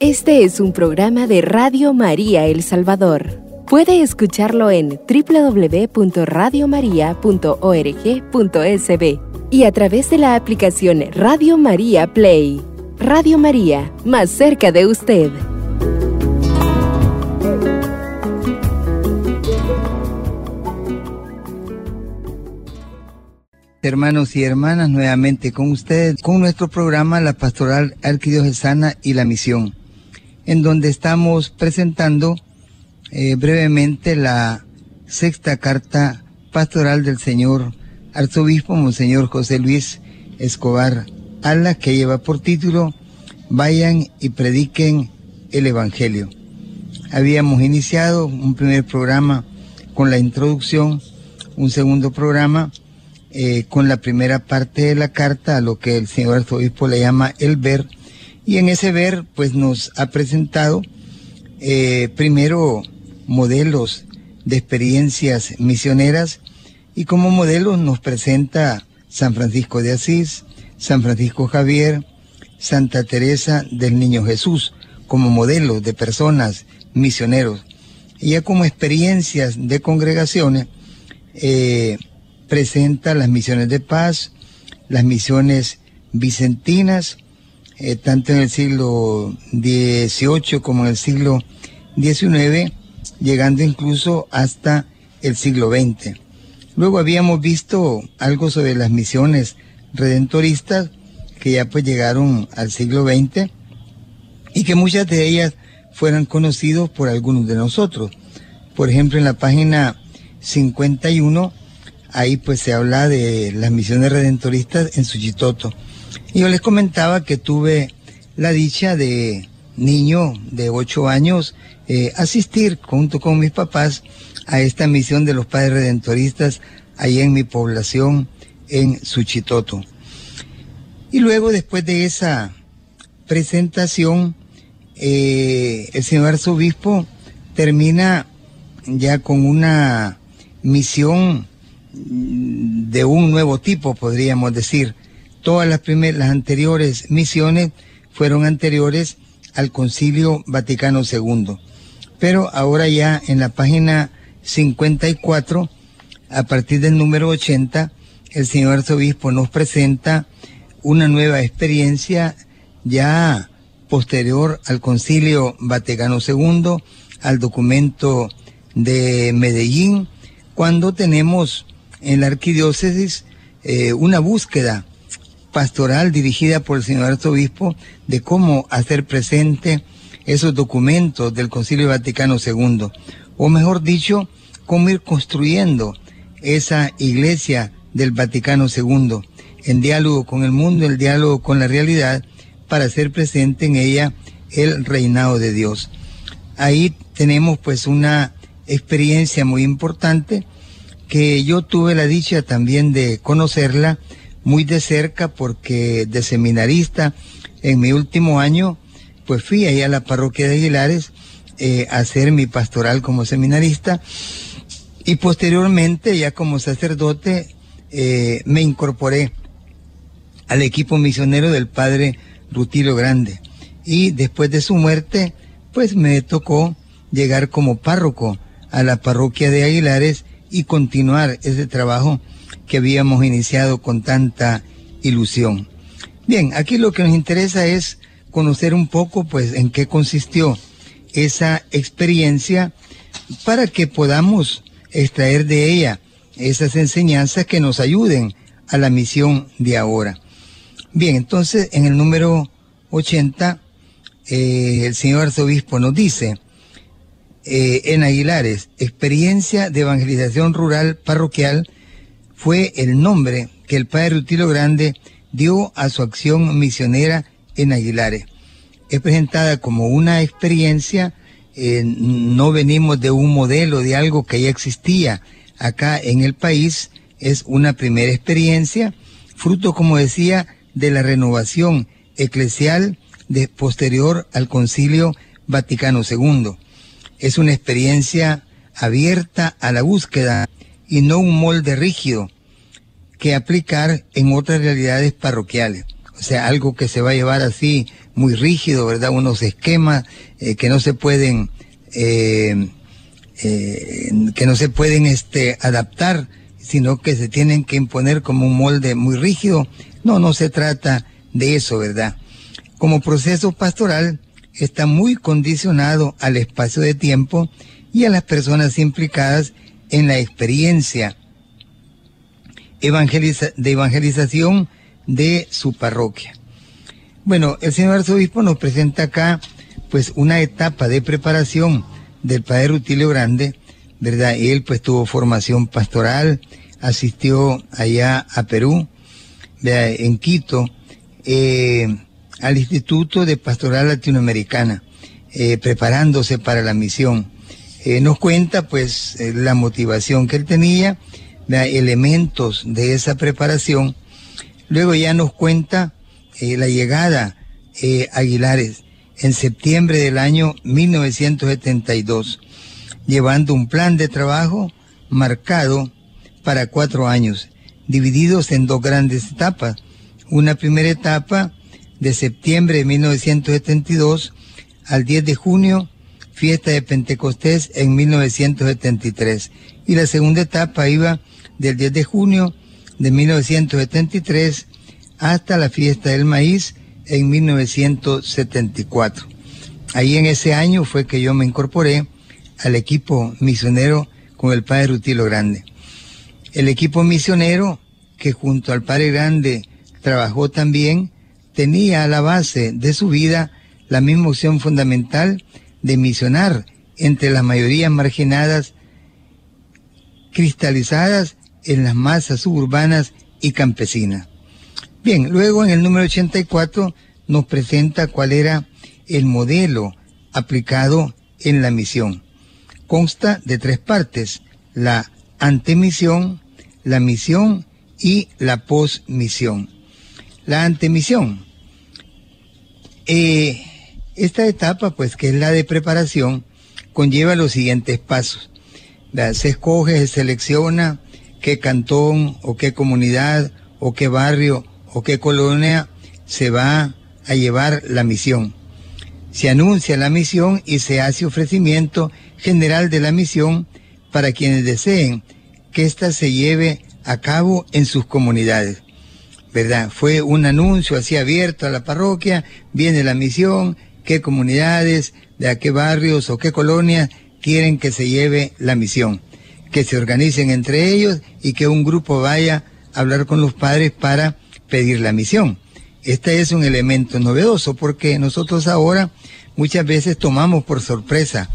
Este es un programa de Radio María El Salvador. Puede escucharlo en www.radiomaria.org.sb y a través de la aplicación Radio María Play. Radio María, más cerca de usted. Hermanos y hermanas, nuevamente con ustedes, con nuestro programa La Pastoral Arquidiocesana y la Misión en donde estamos presentando eh, brevemente la sexta carta pastoral del señor arzobispo Monseñor José Luis Escobar Ala, que lleva por título Vayan y prediquen el Evangelio. Habíamos iniciado un primer programa con la introducción, un segundo programa eh, con la primera parte de la carta, lo que el señor arzobispo le llama el ver, y en ese ver, pues nos ha presentado eh, primero modelos de experiencias misioneras y como modelo nos presenta San Francisco de Asís, San Francisco Javier, Santa Teresa del Niño Jesús como modelos de personas misioneros. Y ya como experiencias de congregaciones, eh, presenta las misiones de paz, las misiones vicentinas, eh, tanto en el siglo XVIII como en el siglo XIX, llegando incluso hasta el siglo XX. Luego habíamos visto algo sobre las misiones redentoristas que ya pues llegaron al siglo XX y que muchas de ellas fueran conocidos por algunos de nosotros. Por ejemplo, en la página 51, ahí pues se habla de las misiones redentoristas en Suchitoto. Yo les comentaba que tuve la dicha de niño de ocho años eh, asistir junto con mis papás a esta misión de los padres redentoristas ahí en mi población en Suchitoto. Y luego después de esa presentación, eh, el señor arzobispo termina ya con una misión de un nuevo tipo, podríamos decir, Todas las, primeras, las anteriores misiones fueron anteriores al Concilio Vaticano II. Pero ahora ya en la página 54, a partir del número 80, el señor arzobispo nos presenta una nueva experiencia ya posterior al Concilio Vaticano II, al documento de Medellín, cuando tenemos en la arquidiócesis eh, una búsqueda pastoral dirigida por el señor arzobispo de cómo hacer presente esos documentos del Concilio Vaticano II, o mejor dicho, cómo ir construyendo esa iglesia del Vaticano II, en diálogo con el mundo, en diálogo con la realidad, para hacer presente en ella el reinado de Dios. Ahí tenemos pues una experiencia muy importante que yo tuve la dicha también de conocerla muy de cerca porque de seminarista en mi último año pues fui ahí a la parroquia de Aguilares eh, a hacer mi pastoral como seminarista. Y posteriormente ya como sacerdote eh, me incorporé al equipo misionero del padre Rutilio Grande. Y después de su muerte pues me tocó llegar como párroco a la parroquia de Aguilares y continuar ese trabajo que habíamos iniciado con tanta ilusión. Bien, aquí lo que nos interesa es conocer un poco, pues, en qué consistió esa experiencia para que podamos extraer de ella esas enseñanzas que nos ayuden a la misión de ahora. Bien, entonces en el número 80, eh, el señor arzobispo nos dice, eh, en Aguilares, experiencia de evangelización rural parroquial fue el nombre que el padre Rutilio Grande dio a su acción misionera en Aguilares. Es presentada como una experiencia, eh, no venimos de un modelo, de algo que ya existía acá en el país, es una primera experiencia, fruto, como decía, de la renovación eclesial posterior al Concilio Vaticano II. Es una experiencia abierta a la búsqueda y no un molde rígido que aplicar en otras realidades parroquiales. O sea, algo que se va a llevar así muy rígidos, ¿verdad? Unos esquemas eh, que no se pueden, eh, eh, que no se pueden este, adaptar, sino que se tienen que imponer como un molde muy rígido. No, no se trata de eso, ¿verdad? Como proceso pastoral está muy condicionado al espacio de tiempo y a las personas implicadas en la experiencia de evangelización de su parroquia. Bueno, el señor arzobispo nos presenta acá pues una etapa de preparación del padre Rutilio Grande, ¿verdad? Él pues tuvo formación pastoral, asistió allá a Perú, en Quito, eh, al Instituto de Pastoral Latinoamericana, eh, preparándose para la misión. Eh, nos cuenta pues la motivación que él tenía, elementos de esa preparación. Luego ya nos cuenta la llegada a Aguilares en septiembre del año 1972, llevando un plan de trabajo marcado para cuatro años, divididos en dos grandes etapas. Una primera etapa de septiembre de 1972 al 10 de junio, fiesta de Pentecostés en 1973. Y la segunda etapa iba del 10 de junio de 1973 hasta la fiesta del maíz en 1974. Ahí en ese año fue que yo me incorporé al equipo misionero con el padre Rutilo Grande. El equipo misionero que junto al padre Grande trabajó también tenía a la base de su vida la misma opción fundamental de misionar entre las mayorías marginadas cristalizadas en las masas suburbanas y campesinas. Bien, luego en el número 84 nos presenta cuál era el modelo aplicado en la misión. Consta de tres partes, la antemisión, la misión y la posmisión. La antemisión. Eh, esta etapa, pues que es la de preparación, conlleva los siguientes pasos. Se escoge, se selecciona qué cantón o qué comunidad o qué barrio o qué colonia se va a llevar la misión. Se anuncia la misión y se hace ofrecimiento general de la misión para quienes deseen que ésta se lleve a cabo en sus comunidades. ¿Verdad? Fue un anuncio así abierto a la parroquia, viene la misión, qué comunidades, de a qué barrios o qué colonias quieren que se lleve la misión. Que se organicen entre ellos y que un grupo vaya a hablar con los padres para pedir la misión. Este es un elemento novedoso porque nosotros ahora muchas veces tomamos por sorpresa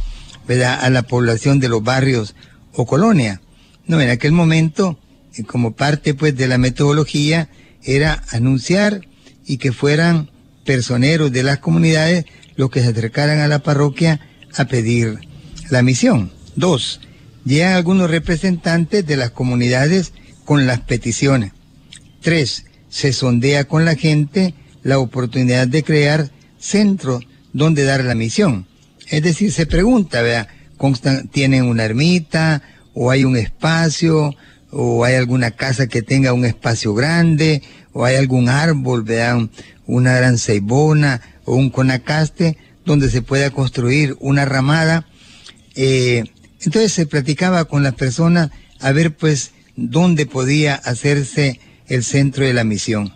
a la población de los barrios o colonias. No, en aquel momento, eh, como parte pues de la metodología, era anunciar y que fueran personeros de las comunidades los que se acercaran a la parroquia a pedir la misión. Dos, llegan algunos representantes de las comunidades con las peticiones. Tres, se sondea con la gente la oportunidad de crear centros donde dar la misión. Es decir, se pregunta, vea, ¿tienen una ermita o hay un espacio o hay alguna casa que tenga un espacio grande o hay algún árbol, vean, una gran ceibona o un conacaste donde se pueda construir una ramada. Eh, entonces se platicaba con las personas a ver pues dónde podía hacerse el centro de la misión.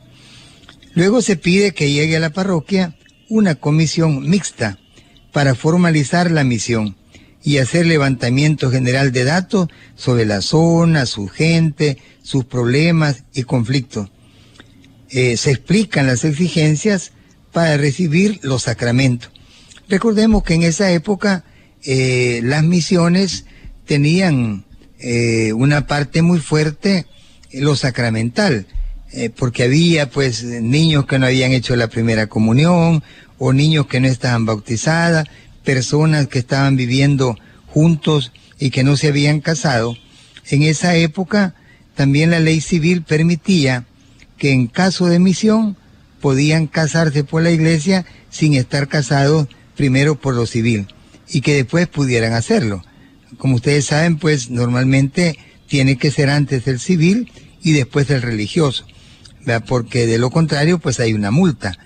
Luego se pide que llegue a la parroquia una comisión mixta para formalizar la misión y hacer levantamiento general de datos sobre la zona, su gente, sus problemas y conflictos. Eh, se explican las exigencias para recibir los sacramentos. Recordemos que en esa época eh, las misiones tenían eh, una parte muy fuerte lo sacramental, eh, porque había pues niños que no habían hecho la primera comunión o niños que no estaban bautizadas, personas que estaban viviendo juntos y que no se habían casado. En esa época también la ley civil permitía que en caso de misión podían casarse por la iglesia sin estar casados primero por lo civil y que después pudieran hacerlo. Como ustedes saben, pues normalmente tiene que ser antes el civil y después el religioso, porque de lo contrario pues hay una multa.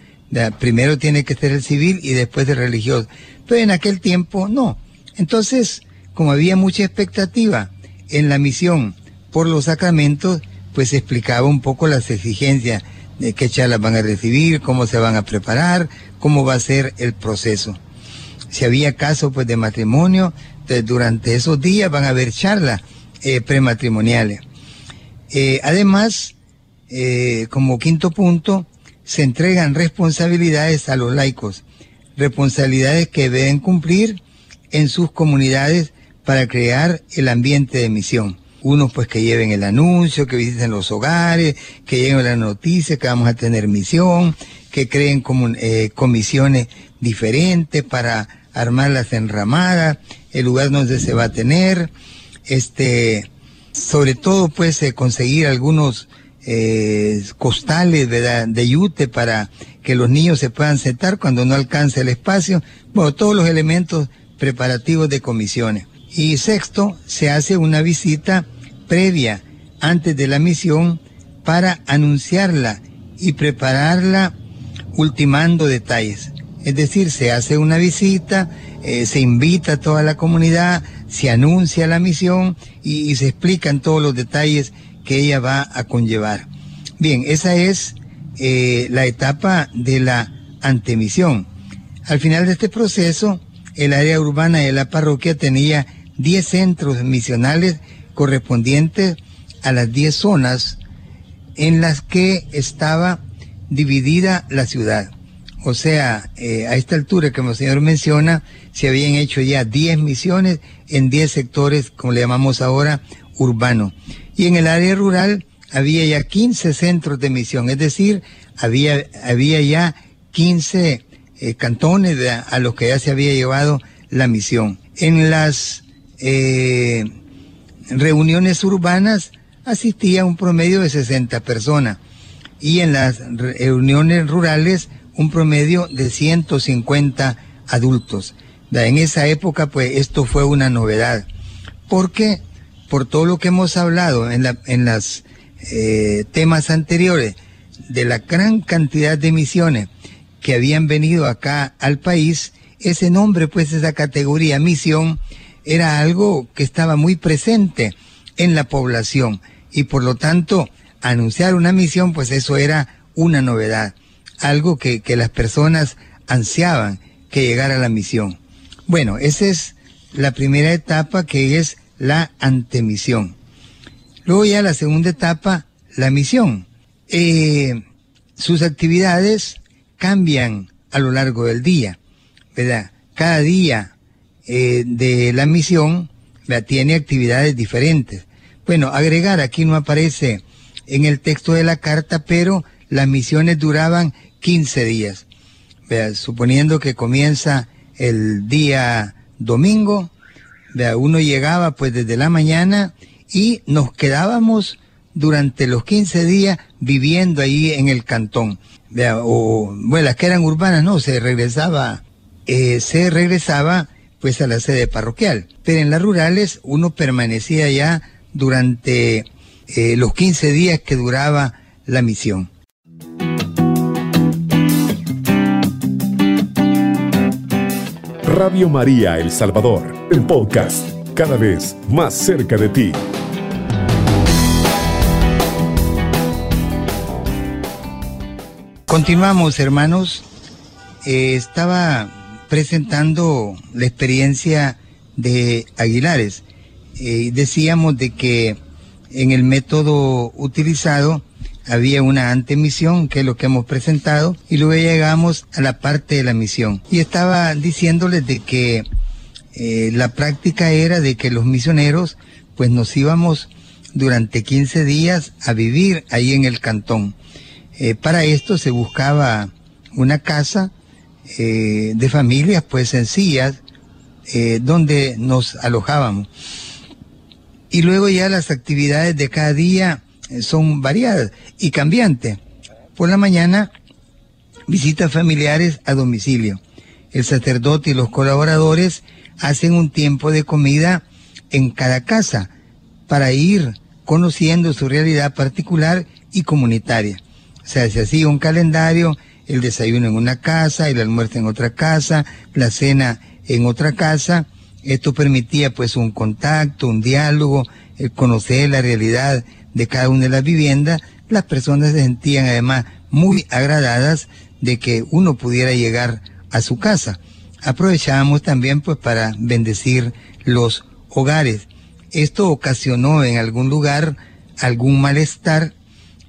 Primero tiene que ser el civil y después el religioso. Pero en aquel tiempo no. Entonces, como había mucha expectativa en la misión por los sacramentos, pues explicaba un poco las exigencias de qué charlas van a recibir, cómo se van a preparar, cómo va a ser el proceso. Si había caso pues de matrimonio, durante esos días van a haber charlas eh, prematrimoniales. Eh, además, eh, como quinto punto, se entregan responsabilidades a los laicos, responsabilidades que deben cumplir en sus comunidades para crear el ambiente de misión. Unos pues que lleven el anuncio, que visiten los hogares, que lleven la noticia que vamos a tener misión, que creen eh, comisiones diferentes para armar las enramadas, el lugar donde se va a tener, este, sobre todo pues eh, conseguir algunos eh, costales de yute para que los niños se puedan sentar cuando no alcance el espacio. Bueno, todos los elementos preparativos de comisiones. Y sexto, se hace una visita previa antes de la misión para anunciarla y prepararla ultimando detalles. Es decir, se hace una visita, eh, se invita a toda la comunidad, se anuncia la misión y se explican todos los detalles que ella va a conllevar. Bien, esa es eh, la etapa de la antemisión. Al final de este proceso, el área urbana de la parroquia tenía 10 centros misionales correspondientes a las 10 zonas en las que estaba dividida la ciudad. O sea, eh, a esta altura que el señor menciona, se habían hecho ya 10 misiones en 10 sectores, como le llamamos ahora, urbanos. Y en el área rural había ya 15 centros de misión, es decir, había, había ya 15 eh, cantones a los que ya se había llevado la misión. En las eh, reuniones urbanas asistía un promedio de 60 personas y en las reuniones rurales un promedio de 150 adultos. En esa época, pues esto fue una novedad, porque por todo lo que hemos hablado en, la, en los eh, temas anteriores, de la gran cantidad de misiones que habían venido acá al país, ese nombre, pues esa categoría misión, era algo que estaba muy presente en la población y por lo tanto anunciar una misión, pues eso era una novedad, algo que, que las personas ansiaban que llegara la misión. Bueno, esa es la primera etapa que es la antemisión. Luego ya la segunda etapa, la misión. Eh, sus actividades cambian a lo largo del día, ¿verdad? Cada día eh, de la misión tiene actividades diferentes. Bueno, agregar, aquí no aparece en el texto de la carta, pero las misiones duraban 15 días. Suponiendo que comienza el día domingo, uno llegaba pues desde la mañana y nos quedábamos durante los 15 días viviendo ahí en el cantón. O, bueno, las que eran urbanas no, se regresaba, eh, se regresaba pues a la sede parroquial. Pero en las rurales uno permanecía ya durante eh, los 15 días que duraba la misión. Radio María El Salvador, el podcast, cada vez más cerca de ti. Continuamos, hermanos. Eh, estaba presentando la experiencia de Aguilares. Eh, decíamos de que en el método utilizado había una antemisión, que es lo que hemos presentado, y luego llegamos a la parte de la misión. Y estaba diciéndoles de que eh, la práctica era de que los misioneros pues nos íbamos durante 15 días a vivir ahí en el cantón. Eh, para esto se buscaba una casa eh, de familias pues sencillas eh, donde nos alojábamos. Y luego ya las actividades de cada día son variadas y cambiantes. Por la mañana, visitas familiares a domicilio. El sacerdote y los colaboradores hacen un tiempo de comida en cada casa para ir conociendo su realidad particular y comunitaria. O sea, se un calendario el desayuno en una casa, el almuerzo en otra casa, la cena en otra casa. Esto permitía pues un contacto, un diálogo, el conocer la realidad de cada una de las viviendas. Las personas se sentían además muy agradadas de que uno pudiera llegar a su casa. Aprovechábamos también pues para bendecir los hogares. Esto ocasionó en algún lugar algún malestar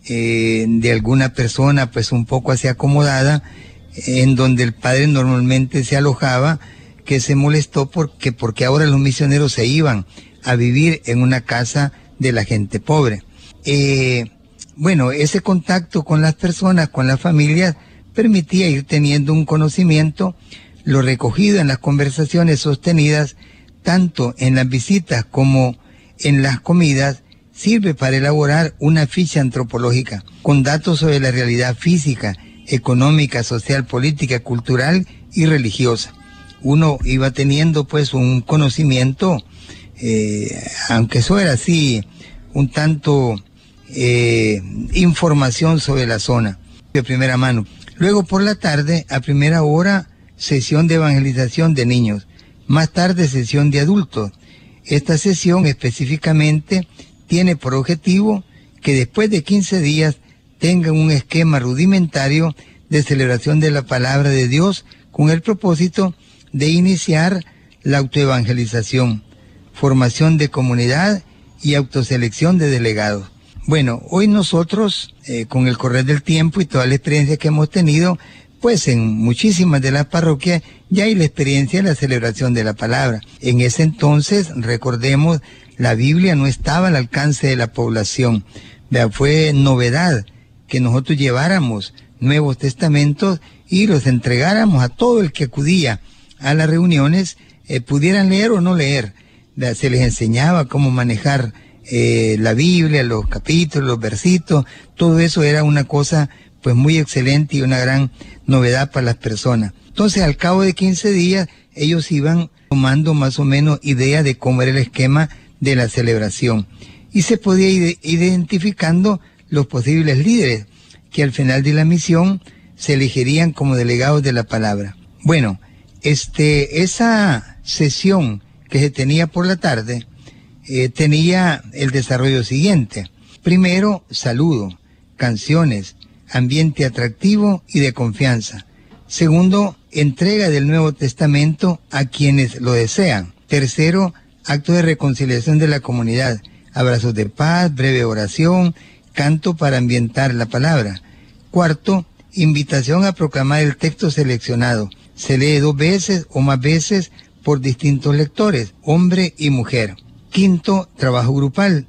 eh, de alguna persona pues un poco así acomodada, en donde el padre normalmente se alojaba, que se molestó porque, porque ahora los misioneros se iban a vivir en una casa de la gente pobre. Eh, bueno, ese contacto con las personas, con las familias, permitía ir teniendo un conocimiento, lo recogido en las conversaciones sostenidas, tanto en las visitas como en las comidas, sirve para elaborar una ficha antropológica con datos sobre la realidad física, económica, social, política, cultural y religiosa. Uno iba teniendo pues un conocimiento, eh, aunque eso era así, un tanto eh, información sobre la zona de primera mano. Luego por la tarde, a primera hora, sesión de evangelización de niños. Más tarde, sesión de adultos. Esta sesión específicamente tiene por objetivo que después de 15 días tengan un esquema rudimentario de celebración de la palabra de Dios con el propósito de iniciar la autoevangelización, formación de comunidad y autoselección de delegados. Bueno, hoy nosotros, eh, con el correr del tiempo y toda la experiencia que hemos tenido, pues en muchísimas de las parroquias ya hay la experiencia de la celebración de la palabra. En ese entonces, recordemos, la Biblia no estaba al alcance de la población. Fue novedad que nosotros lleváramos Nuevos Testamentos y los entregáramos a todo el que acudía a las reuniones, eh, pudieran leer o no leer. Se les enseñaba cómo manejar eh, la Biblia, los capítulos, los versitos, todo eso era una cosa pues muy excelente y una gran novedad para las personas. Entonces al cabo de 15 días ellos iban tomando más o menos idea de cómo era el esquema de la celebración y se podía ir identificando los posibles líderes que al final de la misión se elegirían como delegados de la palabra. Bueno, este, esa sesión que se tenía por la tarde eh, tenía el desarrollo siguiente. Primero, saludo, canciones, ambiente atractivo y de confianza. Segundo, entrega del Nuevo Testamento a quienes lo desean. Tercero, acto de reconciliación de la comunidad, abrazos de paz, breve oración, canto para ambientar la palabra. Cuarto, invitación a proclamar el texto seleccionado. Se lee dos veces o más veces por distintos lectores, hombre y mujer. Quinto, trabajo grupal,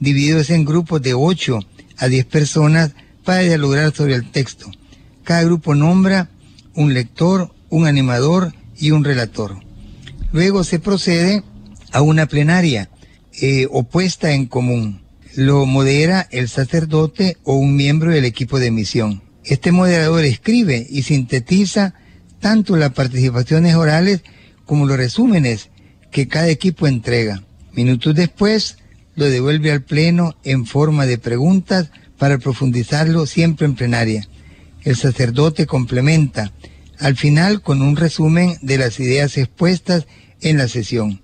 divididos en grupos de 8 a 10 personas para dialogar sobre el texto. Cada grupo nombra un lector, un animador y un relator. Luego se procede a una plenaria eh, opuesta en común. Lo modera el sacerdote o un miembro del equipo de misión. Este moderador escribe y sintetiza tanto las participaciones orales como los resúmenes que cada equipo entrega. Minutos después, lo devuelve al Pleno en forma de preguntas para profundizarlo siempre en plenaria. El sacerdote complementa al final con un resumen de las ideas expuestas en la sesión.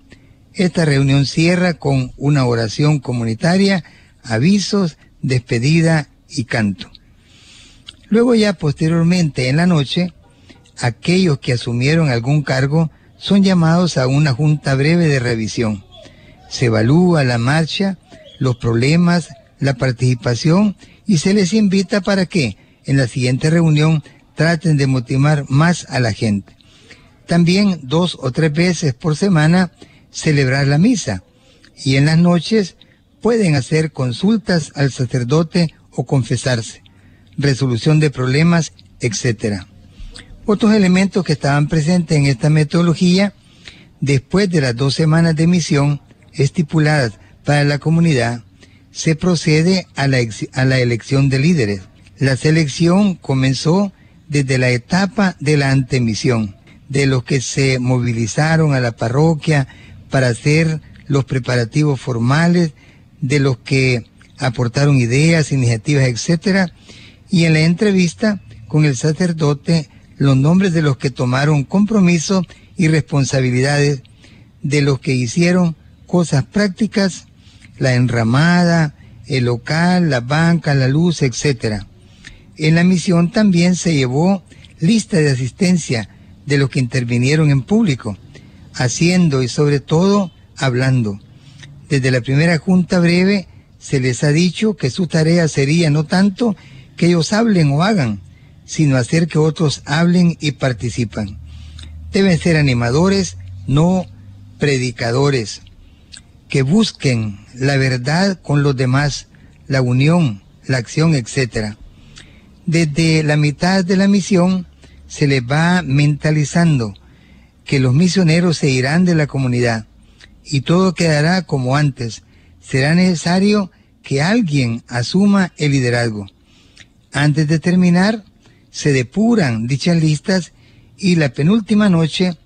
Esta reunión cierra con una oración comunitaria, avisos, despedida y canto. Luego ya posteriormente en la noche, aquellos que asumieron algún cargo son llamados a una junta breve de revisión. Se evalúa la marcha, los problemas, la participación y se les invita para que en la siguiente reunión traten de motivar más a la gente. También dos o tres veces por semana celebrar la misa y en las noches pueden hacer consultas al sacerdote o confesarse, resolución de problemas, etc. Otros elementos que estaban presentes en esta metodología, después de las dos semanas de misión estipuladas para la comunidad, se procede a la, a la elección de líderes. La selección comenzó desde la etapa de la antemisión, de los que se movilizaron a la parroquia para hacer los preparativos formales, de los que aportaron ideas, iniciativas, etcétera, y en la entrevista con el sacerdote los nombres de los que tomaron compromiso y responsabilidades, de los que hicieron cosas prácticas, la enramada, el local, la banca, la luz, etc. En la misión también se llevó lista de asistencia de los que intervinieron en público, haciendo y sobre todo hablando. Desde la primera junta breve se les ha dicho que su tarea sería no tanto que ellos hablen o hagan, sino hacer que otros hablen y participan. Deben ser animadores, no predicadores, que busquen la verdad con los demás, la unión, la acción, etc. Desde la mitad de la misión se les va mentalizando que los misioneros se irán de la comunidad y todo quedará como antes. Será necesario que alguien asuma el liderazgo. Antes de terminar, se depuran dichas listas y la penúltima noche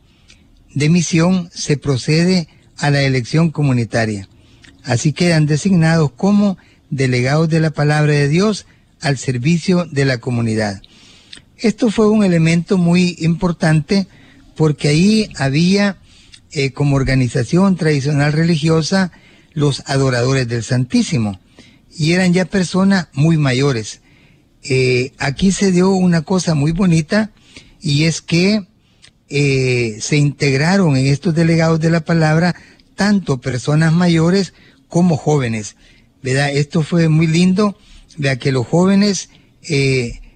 de misión se procede a la elección comunitaria. Así quedan designados como delegados de la palabra de Dios al servicio de la comunidad. Esto fue un elemento muy importante porque ahí había eh, como organización tradicional religiosa los adoradores del Santísimo y eran ya personas muy mayores. Eh, aquí se dio una cosa muy bonita y es que eh, se integraron en estos delegados de la palabra tanto personas mayores como jóvenes. ¿verdad? Esto fue muy lindo, vea que los jóvenes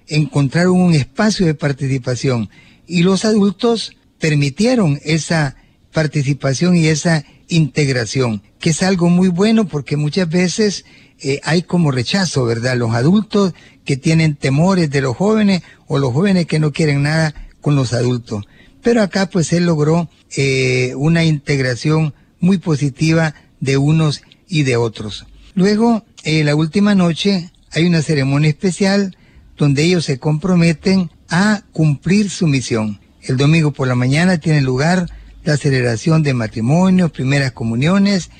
encontraron un espacio de participación y los adultos permitieron esa participación y esa integración, que es algo muy bueno porque muchas veces eh, hay como rechazo, ¿verdad? Los adultos que tienen temores de los jóvenes o los jóvenes que no quieren nada con los adultos. Pero acá pues él logró eh, una integración muy positiva de unos y de otros. Luego, eh, la última noche, hay una ceremonia especial donde ellos se comprometen a cumplir su misión. El domingo por la mañana tiene lugar la celebración de matrimonios, primeras comuniones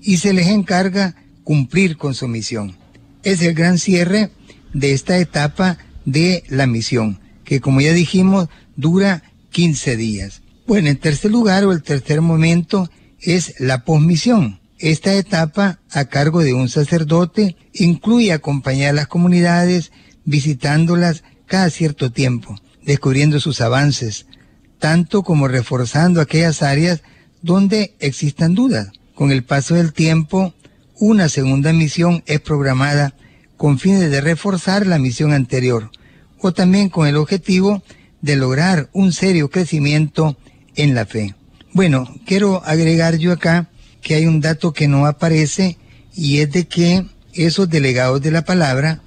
y se les encarga cumplir con su misión. Es el gran cierre de esta etapa de la misión, que como ya dijimos dura 15 días. Bueno, en tercer lugar o el tercer momento es la posmisión. Esta etapa, a cargo de un sacerdote, incluye acompañar a las comunidades, visitándolas cada cierto tiempo, descubriendo sus avances, tanto como reforzando aquellas áreas donde existan dudas. Con el paso del tiempo, una segunda misión es programada con fines de reforzar la misión anterior o también con el objetivo de lograr un serio crecimiento en la fe. Bueno, quiero agregar yo acá que hay un dato que no aparece y es de que esos delegados de la palabra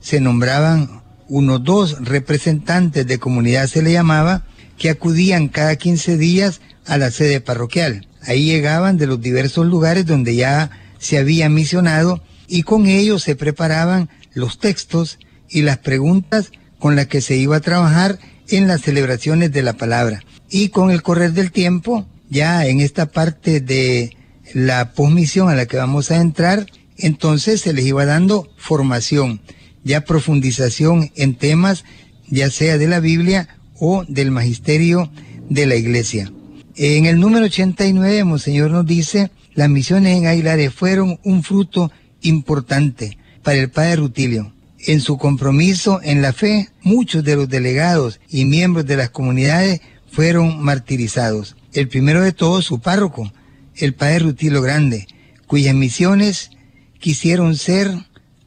se nombraban unos dos representantes de comunidad se le llamaba que acudían cada 15 días a la sede parroquial. Ahí llegaban de los diversos lugares donde ya se había misionado y con ellos se preparaban los textos y las preguntas con las que se iba a trabajar en las celebraciones de la palabra. Y con el correr del tiempo, ya en esta parte de la posmisión a la que vamos a entrar, entonces se les iba dando formación, ya profundización en temas, ya sea de la Biblia o del magisterio de la iglesia. En el número 89, Monseñor nos dice, las misiones en Aguilares fueron un fruto importante para el padre Rutilio. En su compromiso en la fe, muchos de los delegados y miembros de las comunidades fueron martirizados. El primero de todos, su párroco, el padre Rutilio Grande, cuyas misiones quisieron ser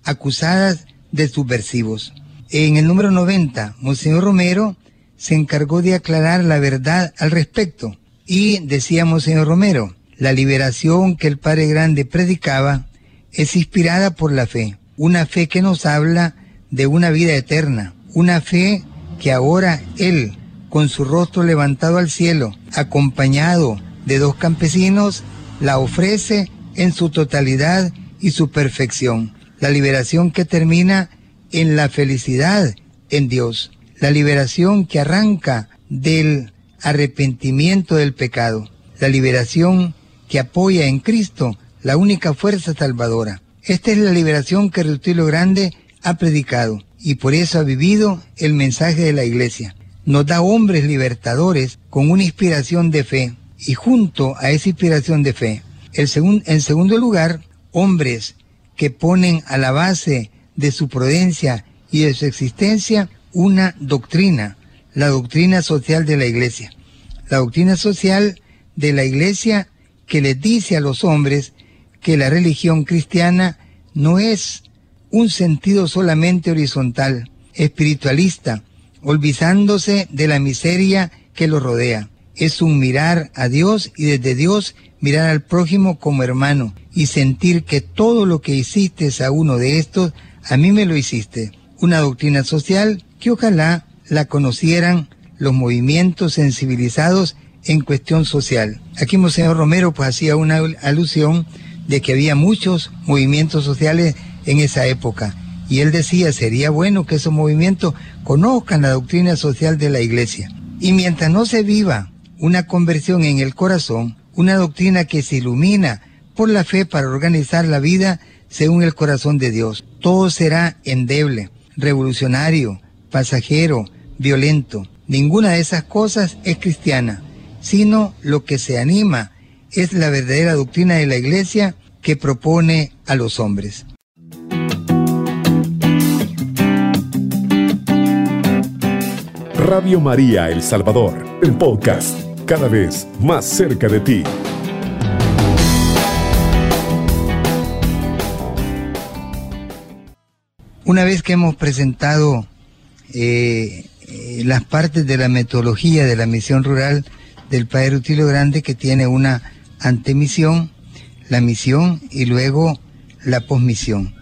acusadas de subversivos. En el número 90, Monseñor Romero se encargó de aclarar la verdad al respecto. Y decía Monseñor Romero, la liberación que el Padre Grande predicaba es inspirada por la fe, una fe que nos habla de una vida eterna, una fe que ahora Él, con su rostro levantado al cielo, acompañado de dos campesinos, la ofrece en su totalidad y su perfección. La liberación que termina en la felicidad en Dios. La liberación que arranca del arrepentimiento del pecado. La liberación que apoya en Cristo la única fuerza salvadora. Esta es la liberación que Rutilio Grande ha predicado y por eso ha vivido el mensaje de la iglesia. Nos da hombres libertadores con una inspiración de fe y junto a esa inspiración de fe, el en segundo lugar, hombres que ponen a la base de su prudencia y de su existencia una doctrina, la doctrina social de la iglesia. La doctrina social de la iglesia que les dice a los hombres que la religión cristiana no es un sentido solamente horizontal, espiritualista, olvidándose de la miseria que lo rodea. Es un mirar a Dios y desde Dios mirar al prójimo como hermano y sentir que todo lo que hiciste a uno de estos, a mí me lo hiciste. Una doctrina social que ojalá la conocieran los movimientos sensibilizados en cuestión social. Aquí Monseñor Romero pues hacía una alusión de que había muchos movimientos sociales en esa época. Y él decía, sería bueno que esos movimientos conozcan la doctrina social de la iglesia. Y mientras no se viva una conversión en el corazón, una doctrina que se ilumina por la fe para organizar la vida según el corazón de Dios, todo será endeble, revolucionario, pasajero, violento. Ninguna de esas cosas es cristiana, sino lo que se anima es la verdadera doctrina de la iglesia que propone a los hombres. Radio María El Salvador, el podcast, cada vez más cerca de ti. Una vez que hemos presentado eh, eh, las partes de la metodología de la misión rural del Padre Rutilio Grande, que tiene una antemisión, la misión y luego la posmisión.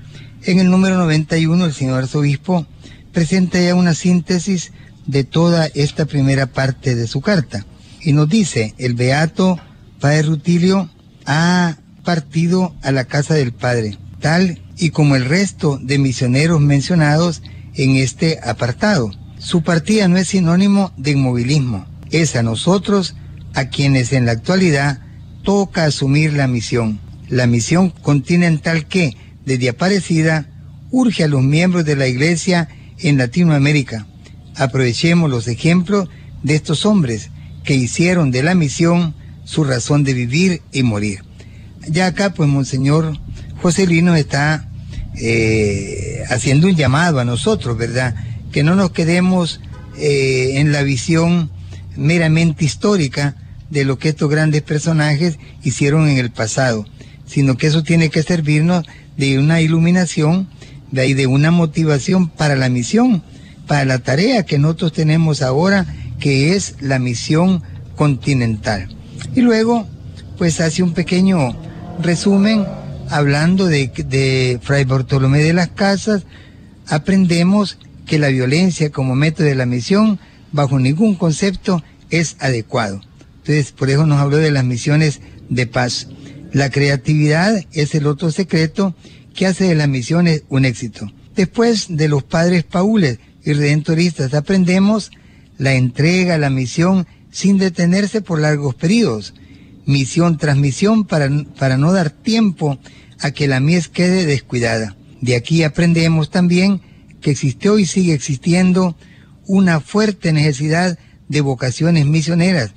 En el número 91 el señor arzobispo presenta ya una síntesis de toda esta primera parte de su carta y nos dice, el beato Padre Rutilio ha partido a la casa del Padre, tal y como el resto de misioneros mencionados en este apartado. Su partida no es sinónimo de inmovilismo, es a nosotros a quienes en la actualidad toca asumir la misión. La misión continental que, desde Aparecida, urge a los miembros de la Iglesia en Latinoamérica. Aprovechemos los ejemplos de estos hombres que hicieron de la misión su razón de vivir y morir. Ya acá, pues, Monseñor José Lino está eh, haciendo un llamado a nosotros, ¿verdad? Que no nos quedemos eh, en la visión meramente histórica de lo que estos grandes personajes hicieron en el pasado, sino que eso tiene que servirnos de una iluminación, de, ahí de una motivación para la misión, para la tarea que nosotros tenemos ahora, que es la misión continental. Y luego, pues hace un pequeño resumen hablando de, Fray Bartolomé de las Casas, aprendemos que la violencia como método de la misión, bajo ningún concepto, es adecuado. Entonces, por eso nos habló de las misiones de paz. La creatividad es el otro secreto que hace de las misiones un éxito. Después de los padres paules y redentoristas aprendemos la entrega, la misión sin detenerse por largos periodos. Misión tras misión para, para no dar tiempo a que la mies quede descuidada. De aquí aprendemos también que existió y sigue existiendo una fuerte necesidad de vocaciones misioneras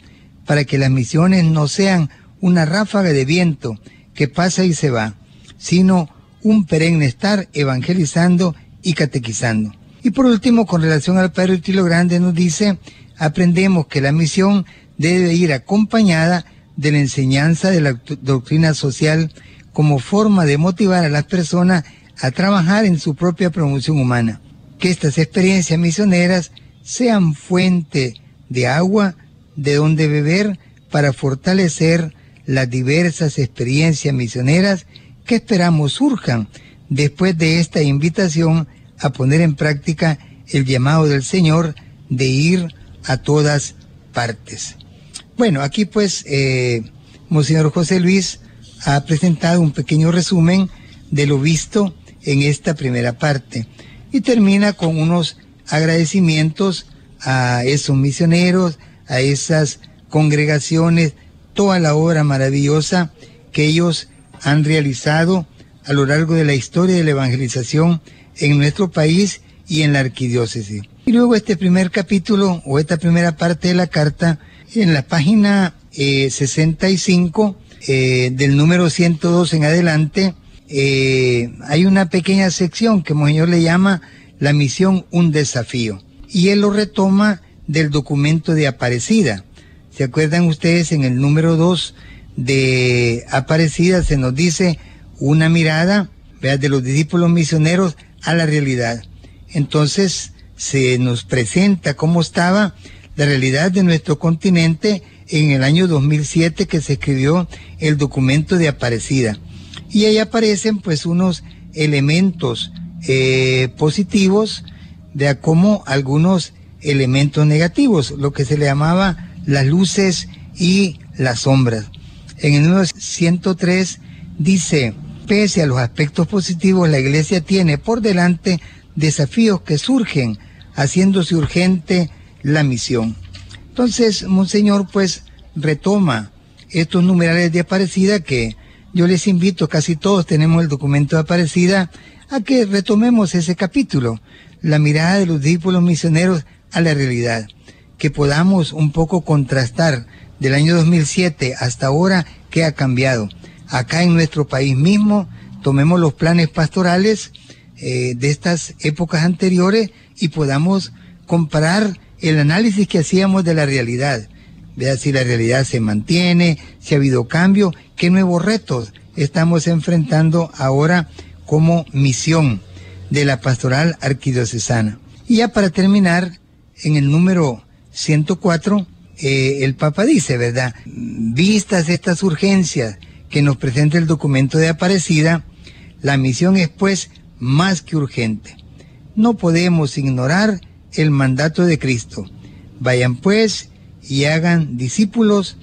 para que las misiones no sean una ráfaga de viento que pasa y se va, sino un perenne estar evangelizando y catequizando. Y por último, con relación al Padre Utilo Grande, nos dice, aprendemos que la misión debe ir acompañada de la enseñanza de la doctrina social como forma de motivar a las personas a trabajar en su propia promoción humana. Que estas experiencias misioneras sean fuente de agua de donde beber para fortalecer las diversas experiencias misioneras que esperamos surjan después de esta invitación a poner en práctica el llamado del Señor de ir a todas partes. Bueno, aquí pues eh, Monseñor José Luis ha presentado un pequeño resumen de lo visto en esta primera parte y termina con unos agradecimientos a esos misioneros, a esas congregaciones toda la obra maravillosa que ellos han realizado a lo largo de la historia de la evangelización en nuestro país y en la arquidiócesis. Y luego este primer capítulo o esta primera parte de la carta, en la página 65 eh, eh, del número 102 en adelante, eh, hay una pequeña sección que Monseñor le llama la misión un desafío. Y él lo retoma del documento de Aparecida. ¿Se acuerdan ustedes en el número 2 de Aparecida se nos dice una mirada de los discípulos misioneros a la realidad? Entonces se nos presenta cómo estaba la realidad de nuestro continente en el año 2007 que se escribió el documento de Aparecida. Y ahí aparecen pues unos elementos eh, positivos de como algunos elementos negativos, lo que se le llamaba las luces y las sombras. En el número 103 dice, pese a los aspectos positivos, la iglesia tiene por delante desafíos que surgen haciéndose urgente la misión. Entonces, Monseñor, pues retoma estos numerales de Aparecida que yo les invito, casi todos tenemos el documento de Aparecida, a que retomemos ese capítulo, la mirada de los discípulos misioneros a la realidad, que podamos un poco contrastar del año 2007 hasta ahora qué ha cambiado. Acá en nuestro país mismo, tomemos los planes pastorales eh, de estas épocas anteriores y podamos comparar el análisis que hacíamos de la realidad. Vea si la realidad se mantiene, si ha habido cambio, qué nuevos retos estamos enfrentando ahora como misión de la pastoral arquidiocesana. Y ya para terminar, en el número 104, eh, el Papa dice, ¿verdad? Vistas estas urgencias que nos presenta el documento de Aparecida, la misión es pues más que urgente. No podemos ignorar el mandato de Cristo. Vayan pues y hagan discípulos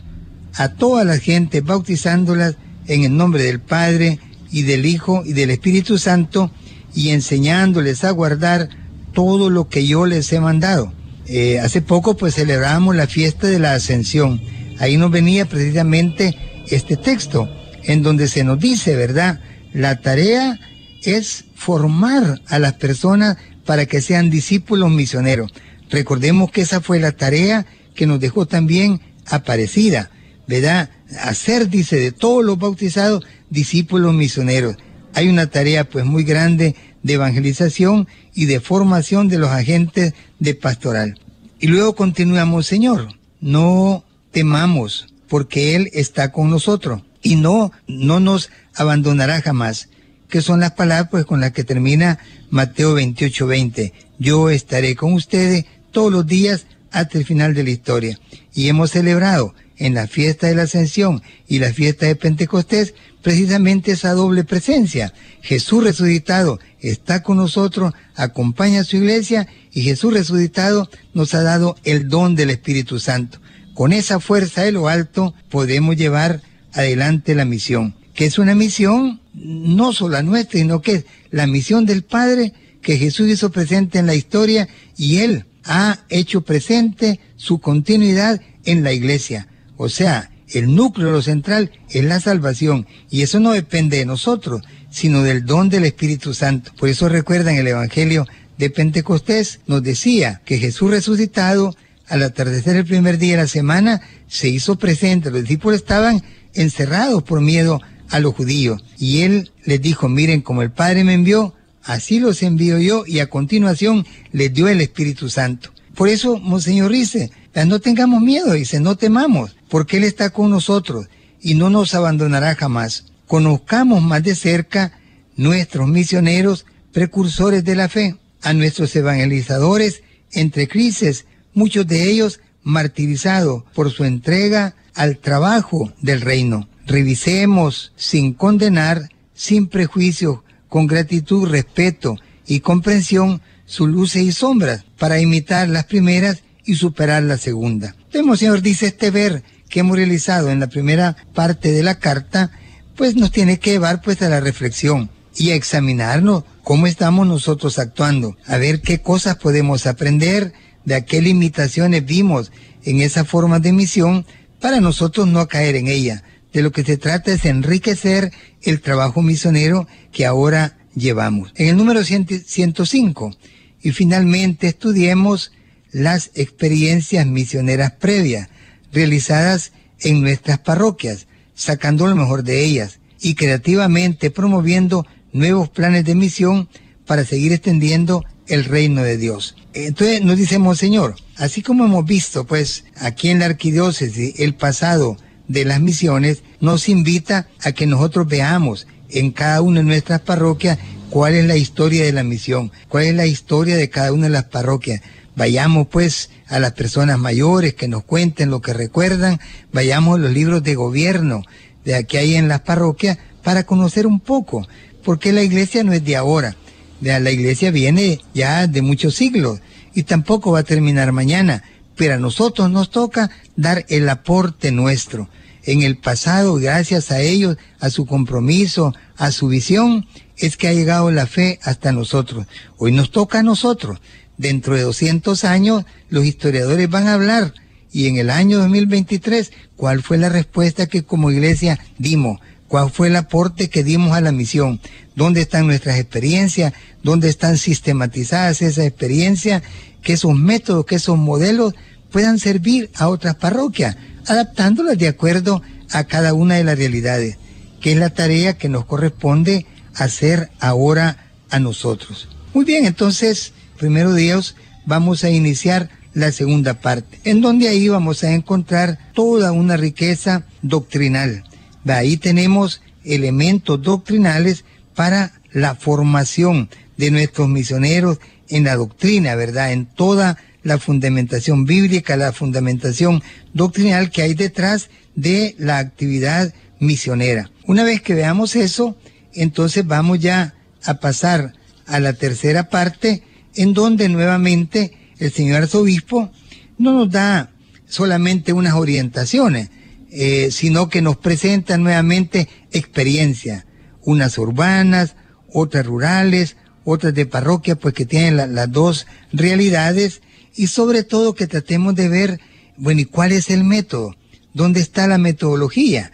a toda la gente, bautizándolas en el nombre del Padre y del Hijo y del Espíritu Santo, y enseñándoles a guardar todo lo que yo les he mandado. Eh, hace poco pues celebramos la fiesta de la ascensión. Ahí nos venía precisamente este texto, en donde se nos dice, ¿verdad? La tarea es formar a las personas para que sean discípulos misioneros. Recordemos que esa fue la tarea que nos dejó también Aparecida, ¿verdad? Hacer, dice, de todos los bautizados discípulos misioneros. Hay una tarea pues muy grande de evangelización y de formación de los agentes de pastoral. Y luego continuamos, Señor, no temamos porque Él está con nosotros y no, no nos abandonará jamás que son las palabras pues con las que termina Mateo 28, 20. Yo estaré con ustedes todos los días hasta el final de la historia. Y hemos celebrado en la fiesta de la Ascensión y la fiesta de Pentecostés precisamente esa doble presencia. Jesús resucitado está con nosotros, acompaña a su iglesia y Jesús resucitado nos ha dado el don del Espíritu Santo. Con esa fuerza de lo alto podemos llevar adelante la misión, que es una misión no solo la nuestra, sino que es la misión del Padre que Jesús hizo presente en la historia y Él ha hecho presente su continuidad en la iglesia. O sea, el núcleo, lo central es la salvación y eso no depende de nosotros, sino del don del Espíritu Santo. Por eso recuerdan el Evangelio de Pentecostés, nos decía que Jesús resucitado al atardecer el primer día de la semana se hizo presente. Los discípulos estaban encerrados por miedo a los judíos. Y él les dijo, miren, como el Padre me envió, así los envío yo y a continuación les dio el Espíritu Santo. Por eso, Monseñor dice, no tengamos miedo, dice, no temamos, porque Él está con nosotros y no nos abandonará jamás. Conozcamos más de cerca nuestros misioneros, precursores de la fe, a nuestros evangelizadores entre crisis, muchos de ellos martirizados por su entrega al trabajo del reino. Revisemos sin condenar, sin prejuicio, con gratitud, respeto y comprensión sus luces y sombras para imitar las primeras y superar la segunda. Vemos, Señor, dice este ver que hemos realizado en la primera parte de la carta, pues nos tiene que llevar pues a la reflexión y a examinarnos cómo estamos nosotros actuando, a ver qué cosas podemos aprender, de qué limitaciones vimos en esa forma de misión para nosotros no caer en ella, de lo que se trata es enriquecer el trabajo misionero que ahora llevamos. En el número 105, y finalmente estudiemos las experiencias misioneras previas realizadas en nuestras parroquias, sacando lo mejor de ellas y creativamente promoviendo nuevos planes de misión para seguir extendiendo el reino de Dios. Entonces nos dice Monseñor, así como hemos visto pues aquí en la arquidiócesis el pasado de las misiones, nos invita a que nosotros veamos en cada una de nuestras parroquias cuál es la historia de la misión, cuál es la historia de cada una de las parroquias. Vayamos pues a las personas mayores que nos cuenten lo que recuerdan, vayamos a los libros de gobierno de aquí hay en las parroquias para conocer un poco, porque la iglesia no es de ahora, la iglesia viene ya de muchos siglos y tampoco va a terminar mañana, pero a nosotros nos toca dar el aporte nuestro. En el pasado, gracias a ellos, a su compromiso, a su visión, es que ha llegado la fe hasta nosotros. Hoy nos toca a nosotros. Dentro de 200 años, los historiadores van a hablar y en el año 2023, ¿cuál fue la respuesta que como iglesia dimos? ¿Cuál fue el aporte que dimos a la misión? ¿Dónde están nuestras experiencias? ¿Dónde están sistematizadas esas experiencias? Que esos métodos, que esos modelos puedan servir a otras parroquias, adaptándolas de acuerdo a cada una de las realidades, que es la tarea que nos corresponde hacer ahora a nosotros. Muy bien, entonces, primero Dios, vamos a iniciar la segunda parte, en donde ahí vamos a encontrar toda una riqueza doctrinal. De ahí tenemos elementos doctrinales para la formación de nuestros misioneros en la doctrina, ¿verdad? En toda la fundamentación bíblica, la fundamentación doctrinal que hay detrás de la actividad misionera. Una vez que veamos eso, entonces vamos ya a pasar a la tercera parte, en donde nuevamente el señor arzobispo no nos da solamente unas orientaciones, eh, sino que nos presenta nuevamente experiencias, unas urbanas, otras rurales, otras de parroquia, pues que tienen las dos realidades y sobre todo que tratemos de ver, bueno, ¿y cuál es el método? ¿Dónde está la metodología?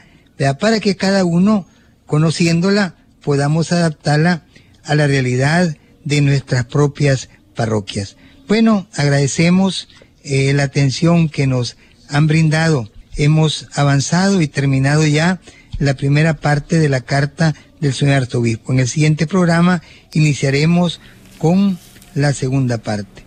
Para que cada uno, conociéndola, podamos adaptarla a la realidad de nuestras propias parroquias. Bueno, agradecemos eh, la atención que nos han brindado. Hemos avanzado y terminado ya la primera parte de la carta del señor arzobispo. En el siguiente programa iniciaremos con la segunda parte.